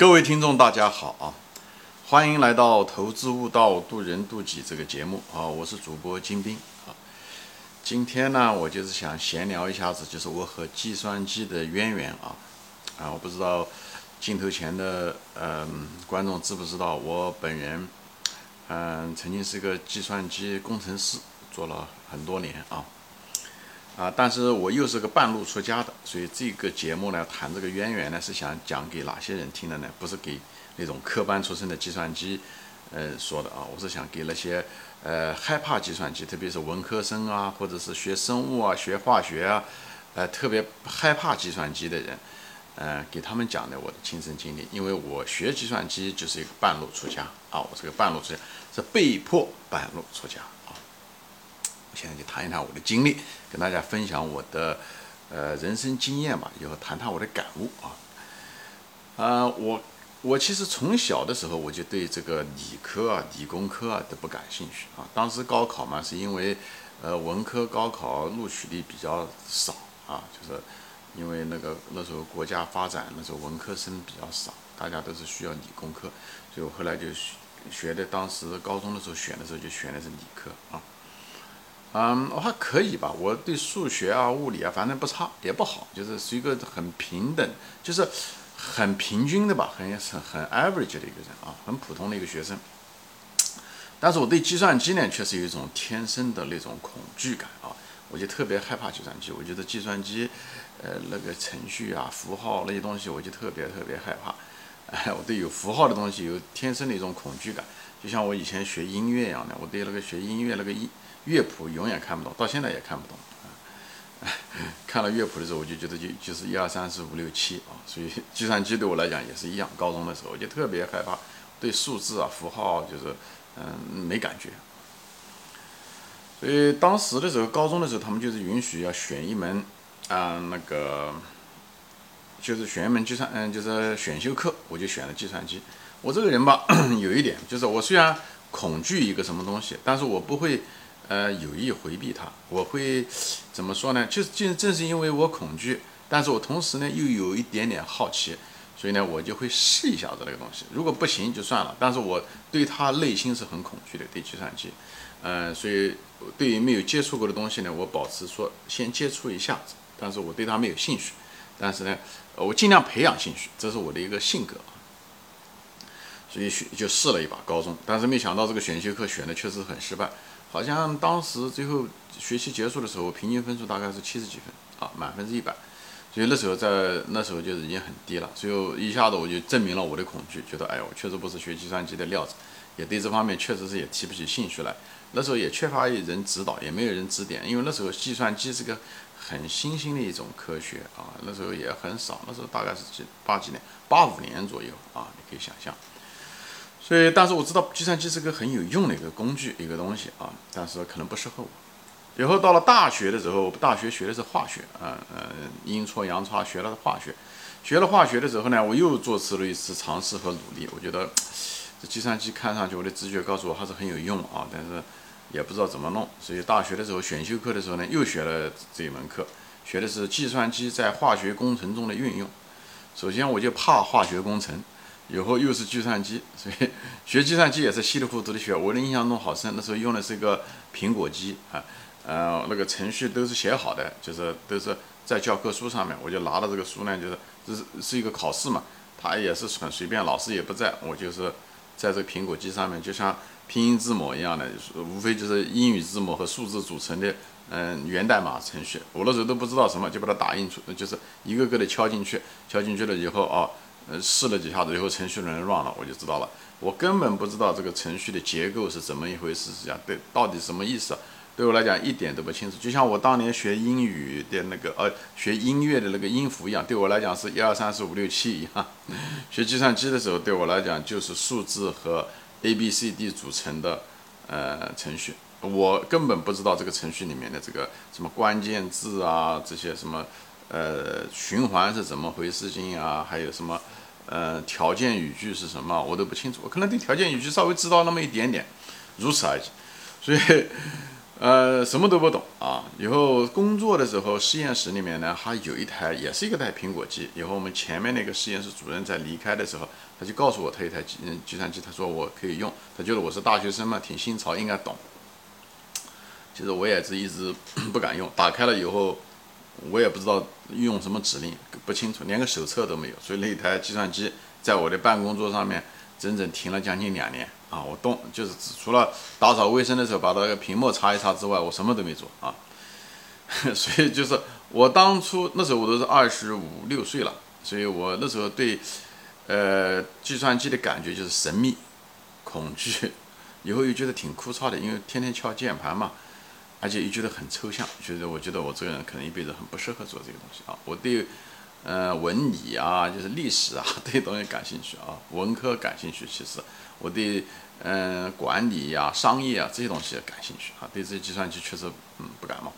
各位听众，大家好啊！欢迎来到《投资悟道，渡人渡己》这个节目啊！我是主播金兵啊。今天呢，我就是想闲聊一下子，就是我和计算机的渊源啊啊！我不知道镜头前的嗯观众知不知道，我本人嗯曾经是个计算机工程师，做了很多年啊。啊，但是我又是个半路出家的，所以这个节目呢，谈这个渊源呢，是想讲给哪些人听的呢？不是给那种科班出身的计算机，呃说的啊，我是想给那些呃害怕计算机，特别是文科生啊，或者是学生物啊、学化学啊，呃特别害怕计算机的人，呃给他们讲的我的亲身经历，因为我学计算机就是一个半路出家啊，我是个半路出家，是被迫半路出家。我现在就谈一谈我的经历，跟大家分享我的呃人生经验吧，以后谈谈我的感悟啊。啊，我我其实从小的时候我就对这个理科啊、理工科啊都不感兴趣啊。当时高考嘛，是因为呃文科高考录取率比较少啊，就是因为那个那时候国家发展那时候文科生比较少，大家都是需要理工科，所以我后来就学的，当时高中的时候选的时候就选的是理科啊。嗯，我还可以吧。我对数学啊、物理啊，反正不差也不好，就是是一个很平等，就是很平均的吧，很很很 average 的一个人啊，很普通的一个学生。但是我对计算机呢，确实有一种天生的那种恐惧感啊，我就特别害怕计算机。我觉得计算机，呃，那个程序啊、符号那些东西，我就特别特别害怕。哎，我对有符号的东西有天生的一种恐惧感，就像我以前学音乐一样的，我对那个学音乐那个音。乐谱永远看不懂，到现在也看不懂啊！看了乐谱的时候，我就觉得就就是一二三四五六七啊，所以 计算机对我来讲也是一样。高中的时候我就特别害怕，对数字啊、符号就是嗯没感觉。所以当时的时候，高中的时候，他们就是允许要选一门啊那个，就是选一门计算嗯就是选修课，我就选了计算机。我这个人吧，有一点就是我虽然恐惧一个什么东西，但是我不会。呃，有意回避它，我会怎么说呢？就就正是因为我恐惧，但是我同时呢又有一点点好奇，所以呢我就会试一下子那个东西。如果不行就算了，但是我对它内心是很恐惧的，对计算机。嗯，所以对于没有接触过的东西呢，我保持说先接触一下子，但是我对它没有兴趣。但是呢，我尽量培养兴趣，这是我的一个性格啊。所以选就试了一把高中，但是没想到这个选修课选的确实很失败。好像当时最后学期结束的时候，平均分数大概是七十几分啊，满分是一百，所以那时候在那时候就已经很低了，所以一下子我就证明了我的恐惧，觉得哎，我确实不是学计算机的料子，也对这方面确实是也提不起兴趣来。那时候也缺乏人指导，也没有人指点，因为那时候计算机是个很新兴的一种科学啊，那时候也很少，那时候大概是几八几年，八五年左右啊，你可以想象。所以，但是我知道计算机是个很有用的一个工具，一个东西啊，但是可能不适合我。以后到了大学的时候，大学学的是化学，嗯嗯，阴错阳差学了化学。学了化学的时候呢，我又做出了一次尝试和努力。我觉得这计算机看上去，我的直觉告诉我还是很有用啊，但是也不知道怎么弄。所以大学的时候选修课的时候呢，又学了这一门课，学的是计算机在化学工程中的运用。首先，我就怕化学工程。以后又是计算机，所以学计算机也是稀里糊涂的学。我的印象中好深，那时候用的是一个苹果机啊，呃，那个程序都是写好的，就是都是在教科书上面。我就拿着这个书呢，就是这是是一个考试嘛，它也是很随便，老师也不在，我就是在这个苹果机上面，就像拼音字母一样的，无非就是英语字母和数字组成的，嗯，源代码程序。我那时候都不知道什么，就把它打印出，就是一个个的敲进去，敲进去了以后啊。试了几下子以后，程序乱了，我就知道了。我根本不知道这个程序的结构是怎么一回事，是这样对，到底什么意思？对我来讲一点都不清楚。就像我当年学英语的那个，呃，学音乐的那个音符一样，对我来讲是一二三四五六七一样。学计算机的时候，对我来讲就是数字和 A B C D 组成的呃程序，我根本不知道这个程序里面的这个什么关键字啊，这些什么呃循环是怎么回事情啊，还有什么。呃，条件语句是什么？我都不清楚。我可能对条件语句稍微知道那么一点点，如此而已。所以，呃，什么都不懂啊。以后工作的时候，实验室里面呢，还有一台，也是一个台苹果机。以后我们前面那个实验室主任在离开的时候，他就告诉我他一台计计算机，他说我可以用，他觉得我是大学生嘛，挺新潮，应该懂。其实我也是一直不敢用，打开了以后，我也不知道用什么指令，不清楚，连个手册都没有。所以那台计算机在我的办公桌上面整整停了将近两年。啊，我动就是除了打扫卫生的时候把那个屏幕擦一擦之外，我什么都没做啊。所以就是我当初那时候我都是二十五六岁了，所以我那时候对呃计算机的感觉就是神秘、恐惧，以后又觉得挺枯燥的，因为天天敲键盘嘛，而且又觉得很抽象，觉得我觉得我这个人可能一辈子很不适合做这个东西啊。我对呃文理啊，就是历史啊 这些东西感兴趣啊，文科感兴趣，其实。我对嗯管理呀、商业啊这些东西感兴趣啊，对这些计算机确实嗯不感冒。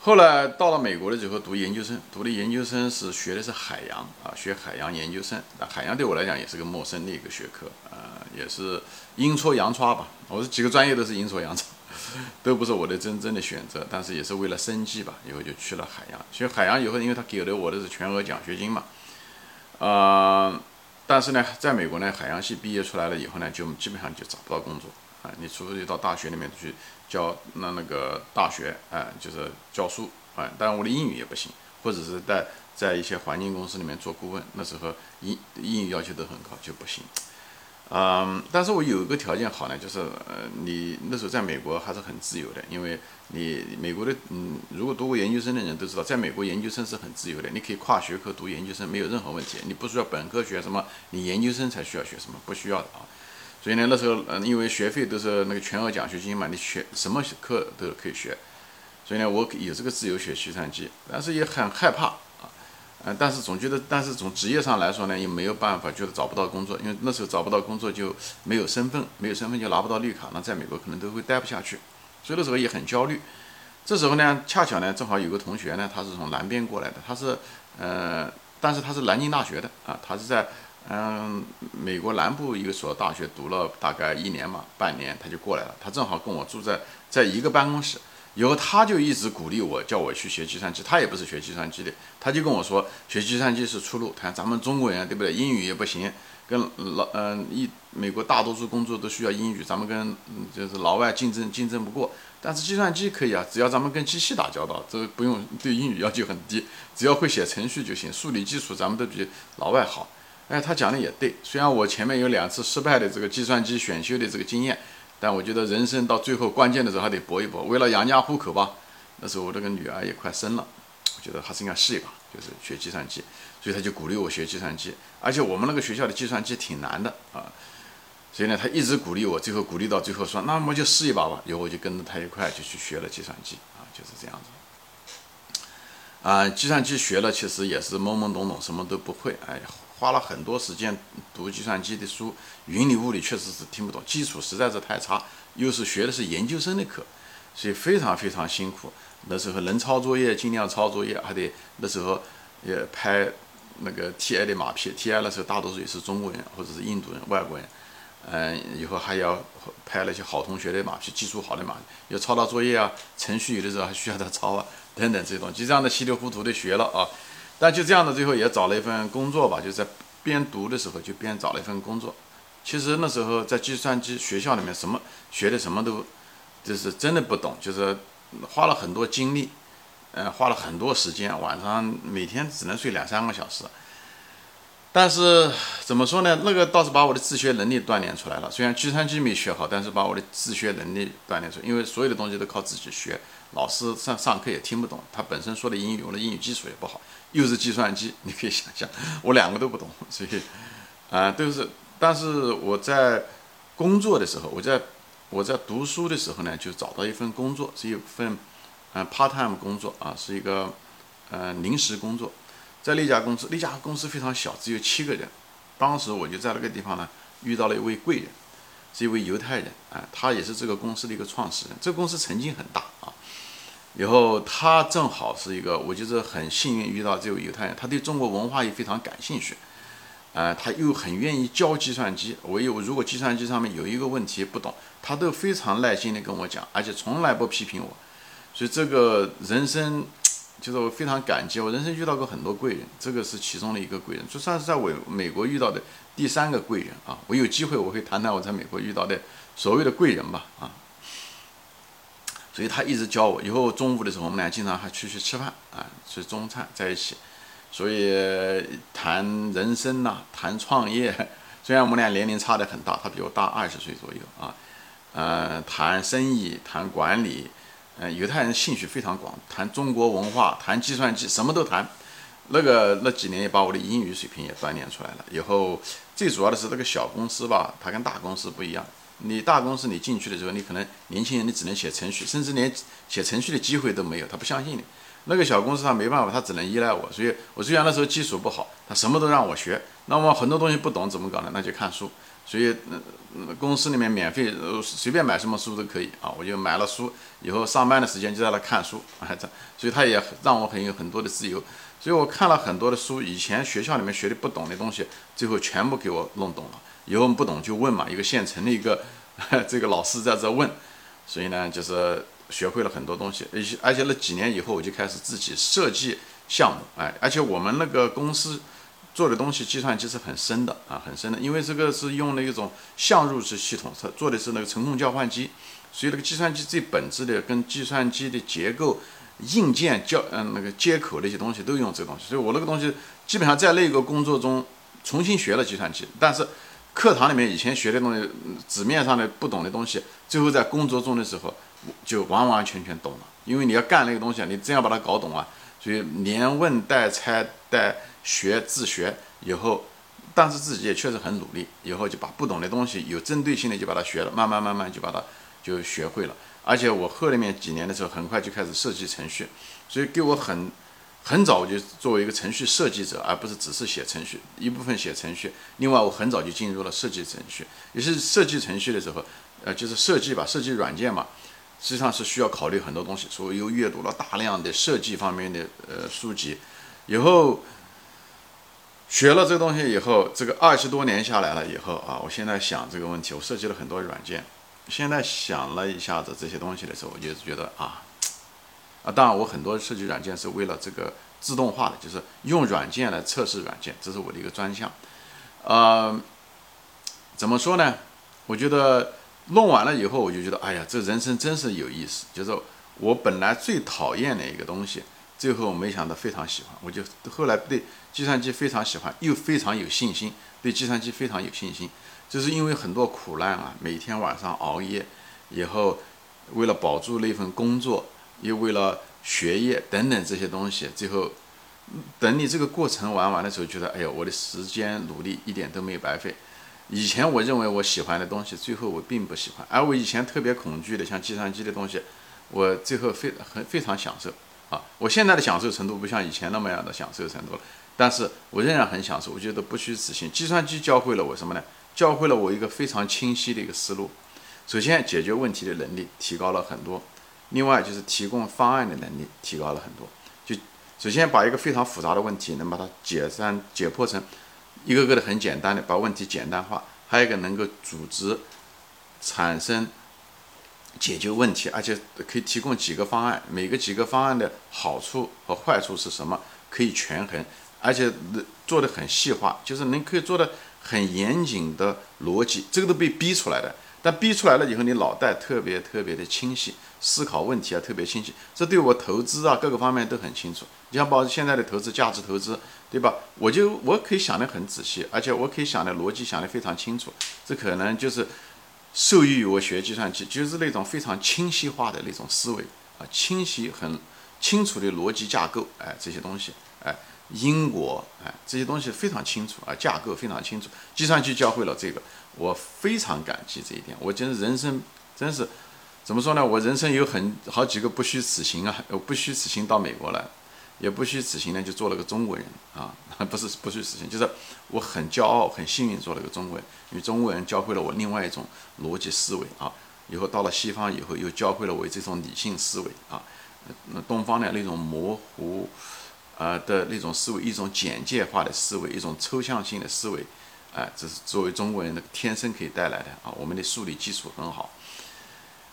后来到了美国的时候读研究生，读的研究生是学的是海洋啊，学海洋研究生。那海洋对我来讲也是个陌生的一个学科啊，也是阴错阳差吧。我这几个专业都是阴错阳差，都不是我的真正的选择，但是也是为了生计吧。以后就去了海洋。学海洋以后，因为他给了我的是全额奖学金嘛，啊。但是呢，在美国呢，海洋系毕业出来了以后呢，就基本上就找不到工作啊。你除非就到大学里面去教那那个大学，哎，就是教书啊。当然我的英语也不行，或者是在在一些环境公司里面做顾问，那时候英英语要求都很高，就不行。嗯，但是我有一个条件好呢，就是呃，你那时候在美国还是很自由的，因为你美国的嗯，如果读过研究生的人都知道，在美国研究生是很自由的，你可以跨学科读研究生，没有任何问题，你不需要本科学什么，你研究生才需要学什么，不需要的啊。所以呢，那时候嗯，因为学费都是那个全额奖学金嘛，你学什么课都可以学，所以呢，我有这个自由学计算机，但是也很害怕。嗯，但是总觉得，但是从职业上来说呢，也没有办法，觉得找不到工作，因为那时候找不到工作就没有身份，没有身份就拿不到绿卡，那在美国可能都会待不下去，所以那时候也很焦虑。这时候呢，恰巧呢，正好有个同学呢，他是从南边过来的，他是，呃，但是他是南京大学的啊，他是在嗯美国南部一所大学读了大概一年嘛，半年他就过来了，他正好跟我住在在一个办公室。以后他就一直鼓励我，叫我去学计算机。他也不是学计算机的，他就跟我说，学计算机是出路。他咱们中国人对不对？英语也不行，跟老嗯一美国大多数工作都需要英语，咱们跟就是老外竞争竞争不过。但是计算机可以啊，只要咱们跟机器打交道，这不用对英语要求很低，只要会写程序就行。数理基础咱们都比老外好。哎，他讲的也对。虽然我前面有两次失败的这个计算机选修的这个经验。但我觉得人生到最后关键的时候还得搏一搏，为了养家糊口吧。那时候我这个女儿也快生了，我觉得还是应该试一把，就是学计算机。所以他就鼓励我学计算机，而且我们那个学校的计算机挺难的啊。所以呢，他一直鼓励我，最后鼓励到最后说，那么就试一把吧。以后我就跟着他一块就去学了计算机啊，就是这样子。啊，计算机学了其实也是懵懵懂懂，什么都不会，哎呀。花了很多时间读计算机的书，云里雾里确实是听不懂，基础实在是太差，又是学的是研究生的课，所以非常非常辛苦。那时候能抄作业尽量抄作业，还得那时候也拍那个 TI 的马屁，TI 那时候大多数也是中国人或者是印度人、外国人，嗯，以后还要拍那些好同学的马屁，技术好的马屁，要抄到作业啊，程序有的时候还需要他抄啊，等等这种，就这样的稀里糊涂的学了啊。但就这样的，最后也找了一份工作吧。就在边读的时候，就边找了一份工作。其实那时候在计算机学校里面，什么学的什么都，就是真的不懂，就是花了很多精力，嗯，花了很多时间，晚上每天只能睡两三个小时。但是怎么说呢？那个倒是把我的自学能力锻炼出来了。虽然计算机没学好，但是把我的自学能力锻炼出来。因为所有的东西都靠自己学，老师上上课也听不懂。他本身说的英语，我的英语基础也不好。又是计算机，你可以想象，我两个都不懂，所以，啊，都是。但是我在工作的时候，我在我在读书的时候呢，就找到一份工作，是一份，嗯，part time 工作啊，是一个，呃，临时工作，在那家公司，那家公司非常小，只有七个人。当时我就在那个地方呢，遇到了一位贵人，是一位犹太人，啊，他也是这个公司的一个创始人。这个公司曾经很大。以后他正好是一个，我就是很幸运遇到这位犹太人，他对中国文化也非常感兴趣，呃，他又很愿意教计算机。我有如果计算机上面有一个问题不懂，他都非常耐心的跟我讲，而且从来不批评我。所以这个人生就是我非常感激，我人生遇到过很多贵人，这个是其中的一个贵人，就算是在我美国遇到的第三个贵人啊。我有机会我会谈谈我在美国遇到的所谓的贵人吧啊。所以他一直教我，以后中午的时候我们俩经常还出去吃饭啊，吃中餐在一起。所以谈人生呐，谈创业，虽然我们俩年龄差的很大，他比我大二十岁左右啊，呃，谈生意，谈管理，嗯，犹太人兴趣非常广，谈中国文化，谈计算机，什么都谈。那个那几年也把我的英语水平也锻炼出来了。以后最主要的是这个小公司吧，它跟大公司不一样。你大公司你进去的时候，你可能年轻人你只能写程序，甚至连写程序的机会都没有，他不相信你。那个小公司他没办法，他只能依赖我，所以我虽然那时候基础不好，他什么都让我学。那么很多东西不懂怎么搞呢？那就看书。所以，公司里面免费随便买什么书都可以啊。我就买了书，以后上班的时间就在那看书，哎，这所以他也让我很有很多的自由。所以我看了很多的书，以前学校里面学的不懂的东西，最后全部给我弄懂了。以后不懂就问嘛，一个县城的一个 这个老师在这问，所以呢就是。学会了很多东西，而且而且那几年以后，我就开始自己设计项目，哎，而且我们那个公司做的东西，计算机是很深的啊，很深的，因为这个是用了一种相入式系统，它做的是那个程控交换机，所以那个计算机最本质的跟计算机的结构、硬件交嗯那个接口那些东西都用这东西，所以我那个东西基本上在那个工作中重新学了计算机，但是课堂里面以前学的东西，纸面上的不懂的东西，最后在工作中的时候。就完完全全懂了，因为你要干那个东西，你真要把它搞懂啊，所以连问带猜带学自学以后，但是自己也确实很努力，以后就把不懂的东西有针对性的就把它学了，慢慢慢慢就把它就学会了。而且我后面几年的时候，很快就开始设计程序，所以给我很很早我就作为一个程序设计者，而不是只是写程序一部分写程序。另外，我很早就进入了设计程序，也是设计程序的时候，呃，就是设计吧，设计软件嘛。实际上是需要考虑很多东西，所以又阅读了大量的设计方面的呃书籍，以后学了这个东西以后，这个二十多年下来了以后啊，我现在想这个问题，我设计了很多软件，现在想了一下子这些东西的时候，我就觉得啊啊，当然我很多设计软件是为了这个自动化的，就是用软件来测试软件，这是我的一个专项。呃，怎么说呢？我觉得。弄完了以后，我就觉得，哎呀，这人生真是有意思。就是我本来最讨厌的一个东西，最后没想到非常喜欢。我就后来对计算机非常喜欢，又非常有信心，对计算机非常有信心。就是因为很多苦难啊，每天晚上熬夜，以后为了保住那份工作，又为了学业等等这些东西，最后等你这个过程玩完的时候，觉得，哎呀，我的时间努力一点都没有白费。以前我认为我喜欢的东西，最后我并不喜欢；而我以前特别恐惧的，像计算机的东西，我最后非很非常享受啊！我现在的享受程度不像以前那么样的享受程度了，但是我仍然很享受。我觉得不虚此行。计算机教会了我什么呢？教会了我一个非常清晰的一个思路。首先，解决问题的能力提高了很多；另外，就是提供方案的能力提高了很多。就首先把一个非常复杂的问题，能把它解散解剖成。一个个的很简单的把问题简单化，还有一个能够组织产生解决问题，而且可以提供几个方案，每个几个方案的好处和坏处是什么，可以权衡，而且做的很细化，就是能可以做的很严谨的逻辑，这个都被逼出来的。但逼出来了以后，你脑袋特别特别的清晰，思考问题啊特别清晰，这对我投资啊各个方面都很清楚。你像包括现在的投资，价值投资，对吧？我就我可以想得很仔细，而且我可以想的逻辑想得非常清楚。这可能就是受益于我学计算机，就是那种非常清晰化的那种思维啊，清晰很清楚的逻辑架构，哎，这些东西，哎，因果，哎，这些东西非常清楚啊，架构非常清楚。计算机教会了这个。我非常感激这一点，我觉得人生真是怎么说呢？我人生有很好几个不虚此行啊！我不虚此行到美国来，也不虚此行呢，就做了个中国人啊！不是不虚此行，就是我很骄傲、很幸运做了个中国人，因为中国人教会了我另外一种逻辑思维啊！以后到了西方以后，又教会了我这种理性思维啊！那东方的那种模糊、呃的那种思维，一种简介化的思维，一种抽象性的思维，哎，这是作为中国人的天生可以带来的啊。我们的数理基础很好，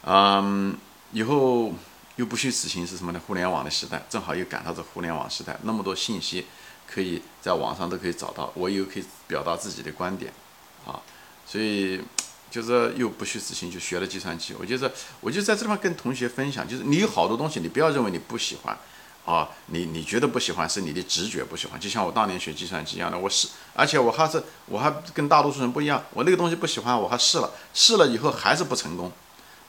嗯，以后又不虚此行是什么呢？互联网的时代，正好又赶上这互联网时代，那么多信息可以在网上都可以找到，我又可以表达自己的观点，啊，所以。就是又不虚此行，就学了计算机。我就是，我就在这地方跟同学分享，就是你有好多东西，你不要认为你不喜欢，啊，你你觉得不喜欢是你的直觉不喜欢。就像我当年学计算机一样的，我试，而且我还是我还跟大多数人不一样，我那个东西不喜欢，我还试了，试了以后还是不成功。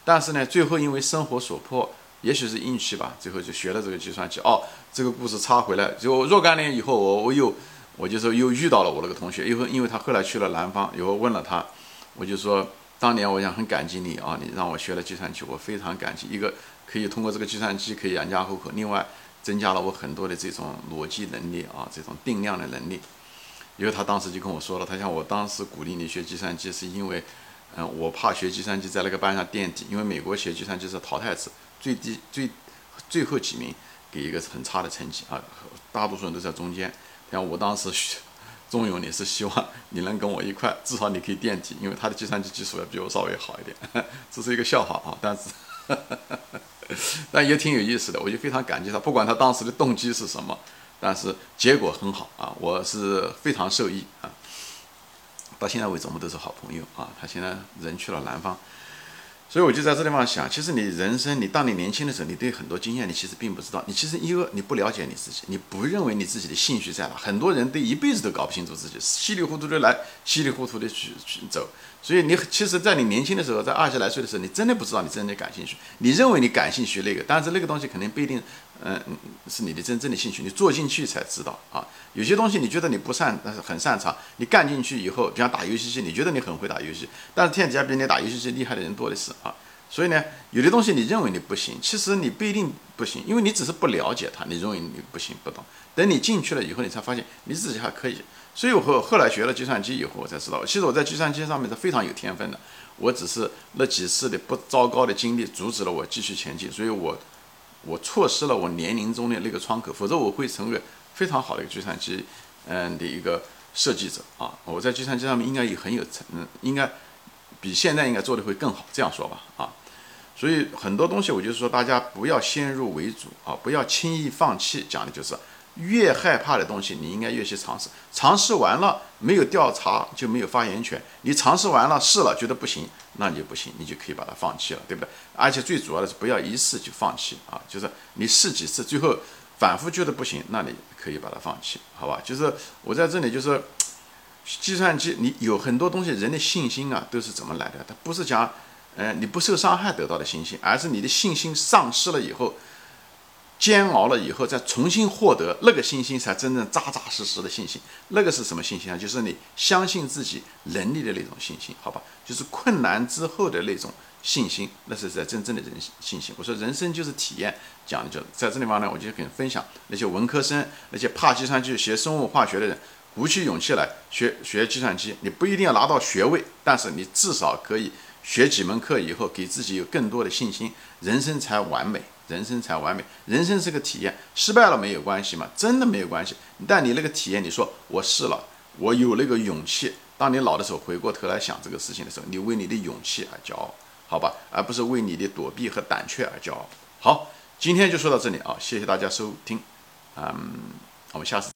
但是呢，最后因为生活所迫，也许是运气吧，最后就学了这个计算机。哦，这个故事插回来，就若干年以后，我我又我就说又遇到了我那个同学，因为因为他后来去了南方，以后问了他。我就说，当年我想很感激你啊，你让我学了计算机，我非常感激。一个可以通过这个计算机可以养家糊口，另外增加了我很多的这种逻辑能力啊，这种定量的能力。因为他当时就跟我说了，他像我当时鼓励你学计算机，是因为，嗯，我怕学计算机在那个班上垫底，因为美国学计算机是淘汰制，最低最最后几名给一个很差的成绩啊，大多数人都在中间。像我当时学。中勇，你是希望你能跟我一块，至少你可以垫底，因为他的计算机技术要比我稍微好一点。这是一个笑话啊，但是，但也挺有意思的。我就非常感激他，不管他当时的动机是什么，但是结果很好啊，我是非常受益啊。到现在为止，我们都是好朋友啊。他现在人去了南方。所以我就在这地方想，其实你人生，你当你年轻的时候，你对很多经验，你其实并不知道。你其实一个你不了解你自己，你不认为你自己的兴趣在哪。很多人对一辈子都搞不清楚自己，稀里糊涂的来，稀里糊涂的去去走。所以你其实，在你年轻的时候，在二十来岁的时候，你真的不知道你真的感兴趣。你认为你感兴趣那个，但是那个东西肯定不一定。嗯，是你的真正的兴趣，你做进去才知道啊。有些东西你觉得你不擅，但是很擅长，你干进去以后，比方打游戏机，你觉得你很会打游戏，但是天底下比你打游戏机厉害的人多的是啊。所以呢，有的东西你认为你不行，其实你不一定不行，因为你只是不了解它，你认为你不行不懂。等你进去了以后，你才发现你自己还可以。所以我后后来学了计算机以后，我才知道，其实我在计算机上面是非常有天分的。我只是那几次的不糟糕的经历阻止了我继续前进，所以我。我错失了我年龄中的那个窗口，否则我会成为非常好的一个计算机，嗯的一个设计者啊！我在计算机上面应该也很有成，应该比现在应该做的会更好，这样说吧啊！所以很多东西，我就是说，大家不要先入为主啊，不要轻易放弃，讲的就是。越害怕的东西，你应该越去尝试。尝试完了没有调查就没有发言权。你尝试完了试了觉得不行，那你就不行，你就可以把它放弃了，对不对？而且最主要的是不要一试就放弃啊！就是你试几次，最后反复觉得不行，那你可以把它放弃，好吧？就是我在这里就是，计算机你有很多东西，人的信心啊都是怎么来的？它不是讲，嗯，你不受伤害得到的信心，而是你的信心丧失了以后。煎熬了以后，再重新获得那个信心，才真正扎扎实实的信心。那个是什么信心啊？就是你相信自己能力的那种信心，好吧？就是困难之后的那种信心，那是在真正的人信心。我说人生就是体验，讲的就在这地方呢，我就跟你分享那些文科生，那些怕计算机、学生物化学的人，鼓起勇气来学学计算机。你不一定要拿到学位，但是你至少可以学几门课以后，给自己有更多的信心，人生才完美。人生才完美，人生是个体验，失败了没有关系嘛？真的没有关系。但你那个体验，你说我试了，我有那个勇气。当你老的时候，回过头来想这个事情的时候，你为你的勇气而骄傲，好吧？而不是为你的躲避和胆怯而骄傲。好，今天就说到这里啊，谢谢大家收听，嗯，我们下次。